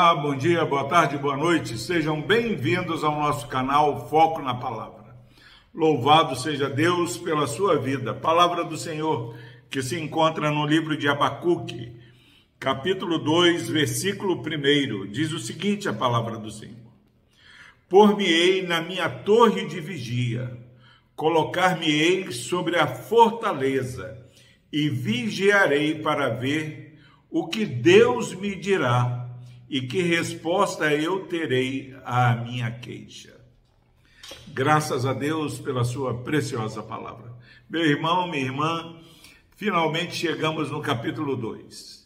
Bom dia, boa tarde, boa noite. Sejam bem-vindos ao nosso canal Foco na Palavra. Louvado seja Deus pela sua vida. Palavra do Senhor que se encontra no livro de Abacuque, capítulo 2, versículo 1. Diz o seguinte: a palavra do Senhor: Por-me-ei na minha torre de vigia, colocar-me-ei sobre a fortaleza e vigiarei para ver o que Deus me dirá e que resposta eu terei à minha queixa. Graças a Deus pela sua preciosa palavra. Meu irmão, minha irmã, finalmente chegamos no capítulo 2.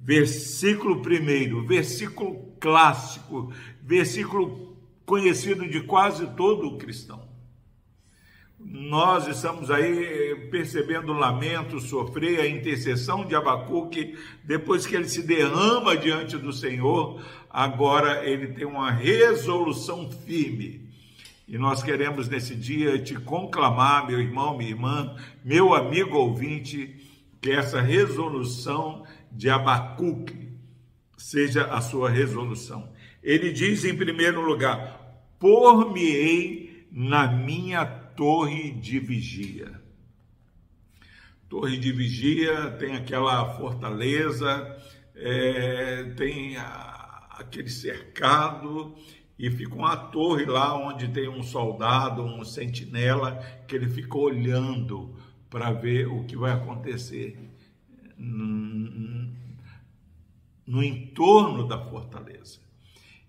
Versículo 1, versículo clássico, versículo conhecido de quase todo o cristão. Nós estamos aí percebendo o lamento, sofrer, a intercessão de Abacuque, depois que ele se derrama diante do Senhor, agora ele tem uma resolução firme. E nós queremos nesse dia te conclamar, meu irmão, minha irmã, meu amigo ouvinte, que essa resolução de Abacuque seja a sua resolução. Ele diz em primeiro lugar: Por-me-ei na minha torre de vigia. Torre de vigia tem aquela fortaleza, é, tem a, aquele cercado e fica uma torre lá onde tem um soldado, um sentinela, que ele fica olhando para ver o que vai acontecer no, no entorno da fortaleza.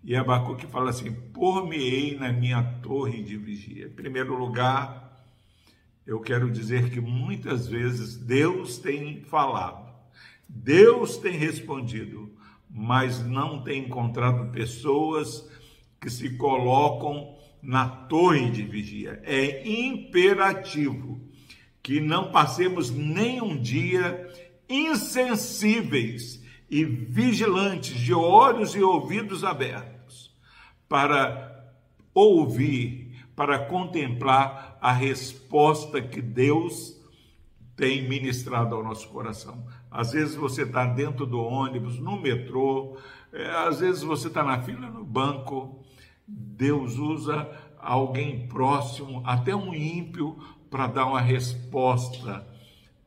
E Abacuque fala assim: Por-me-ei na minha torre de vigia. Em primeiro lugar, eu quero dizer que muitas vezes Deus tem falado, Deus tem respondido, mas não tem encontrado pessoas que se colocam na torre de vigia. É imperativo que não passemos nem um dia insensíveis e vigilantes, de olhos e ouvidos abertos para ouvir, para contemplar a resposta que Deus tem ministrado ao nosso coração. Às vezes você está dentro do ônibus, no metrô, é, às vezes você está na fila no banco. Deus usa alguém próximo, até um ímpio, para dar uma resposta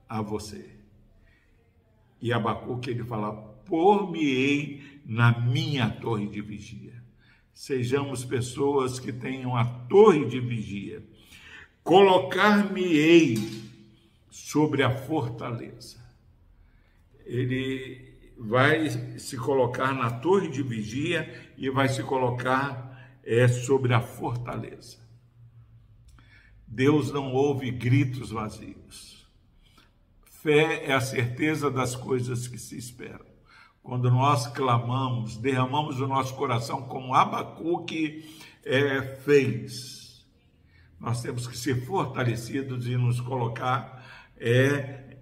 a você. E Abacuque ele fala: Por-me-ei na minha torre de vigia sejamos pessoas que tenham a torre de vigia. Colocar-me-ei sobre a fortaleza. Ele vai se colocar na torre de vigia e vai se colocar é, sobre a fortaleza. Deus não ouve gritos vazios. Fé é a certeza das coisas que se esperam quando nós clamamos, derramamos o nosso coração como Abacuque é, fez. Nós temos que ser fortalecidos e nos colocar é,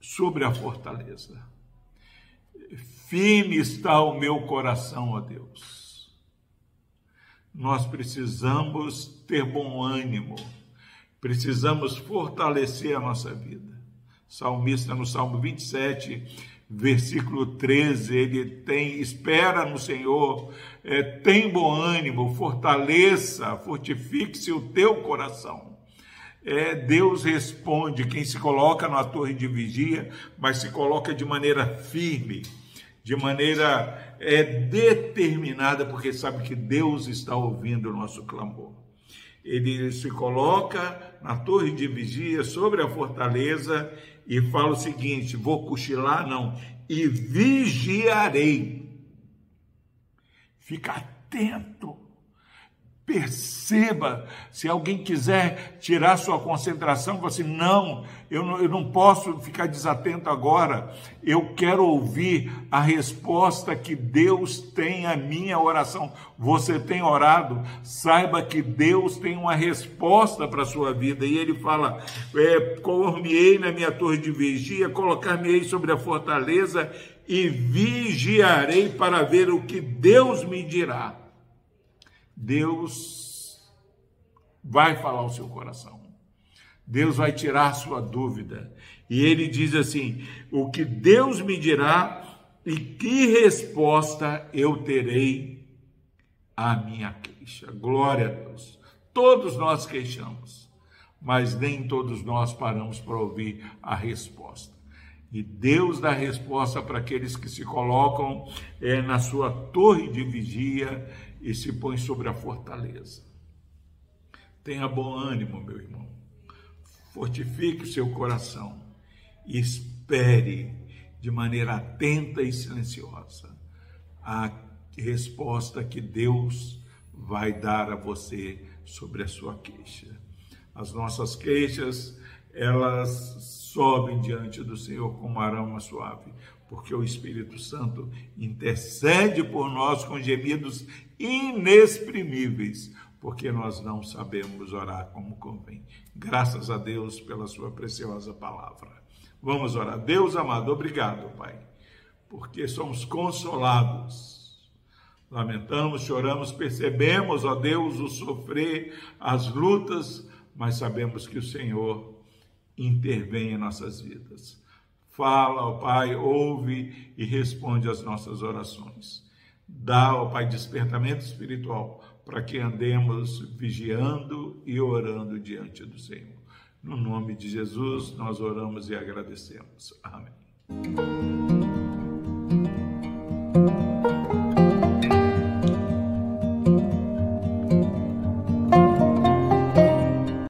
sobre a fortaleza. Firme está o meu coração, ó Deus. Nós precisamos ter bom ânimo, precisamos fortalecer a nossa vida. Salmista no Salmo 27 versículo 13, ele tem, espera no Senhor, é, tem bom ânimo, fortaleça, fortifique-se o teu coração. É, Deus responde quem se coloca na torre de vigia, mas se coloca de maneira firme, de maneira é, determinada, porque sabe que Deus está ouvindo o nosso clamor. Ele se coloca na torre de vigia sobre a fortaleza e fala o seguinte: vou cochilar, não, e vigiarei. Fica atento Perceba, se alguém quiser tirar sua concentração, você assim, não, eu não, eu não posso ficar desatento agora. Eu quero ouvir a resposta que Deus tem à minha oração. Você tem orado, saiba que Deus tem uma resposta para a sua vida. E ele fala: é, colocar-me-ei na minha torre de vigia, colocar-me-ei sobre a fortaleza e vigiarei para ver o que Deus me dirá. Deus vai falar o seu coração. Deus vai tirar a sua dúvida. E ele diz assim: o que Deus me dirá E que resposta eu terei à minha queixa? Glória a Deus. Todos nós queixamos, mas nem todos nós paramos para ouvir a resposta. E Deus dá resposta para aqueles que se colocam é, na sua torre de vigia e se põem sobre a fortaleza. Tenha bom ânimo, meu irmão. Fortifique o seu coração e espere de maneira atenta e silenciosa a resposta que Deus vai dar a você sobre a sua queixa. As nossas queixas, elas sobem diante do Senhor como arama suave, porque o Espírito Santo intercede por nós com gemidos inexprimíveis, porque nós não sabemos orar como convém. Graças a Deus pela sua preciosa palavra. Vamos orar. Deus amado, obrigado, Pai, porque somos consolados. Lamentamos, choramos, percebemos, ó Deus, o sofrer, as lutas, mas sabemos que o Senhor intervém em nossas vidas. Fala, ó Pai, ouve e responde às nossas orações. Dá, ó Pai, despertamento espiritual para que andemos vigiando e orando diante do Senhor. No nome de Jesus, nós oramos e agradecemos. Amém.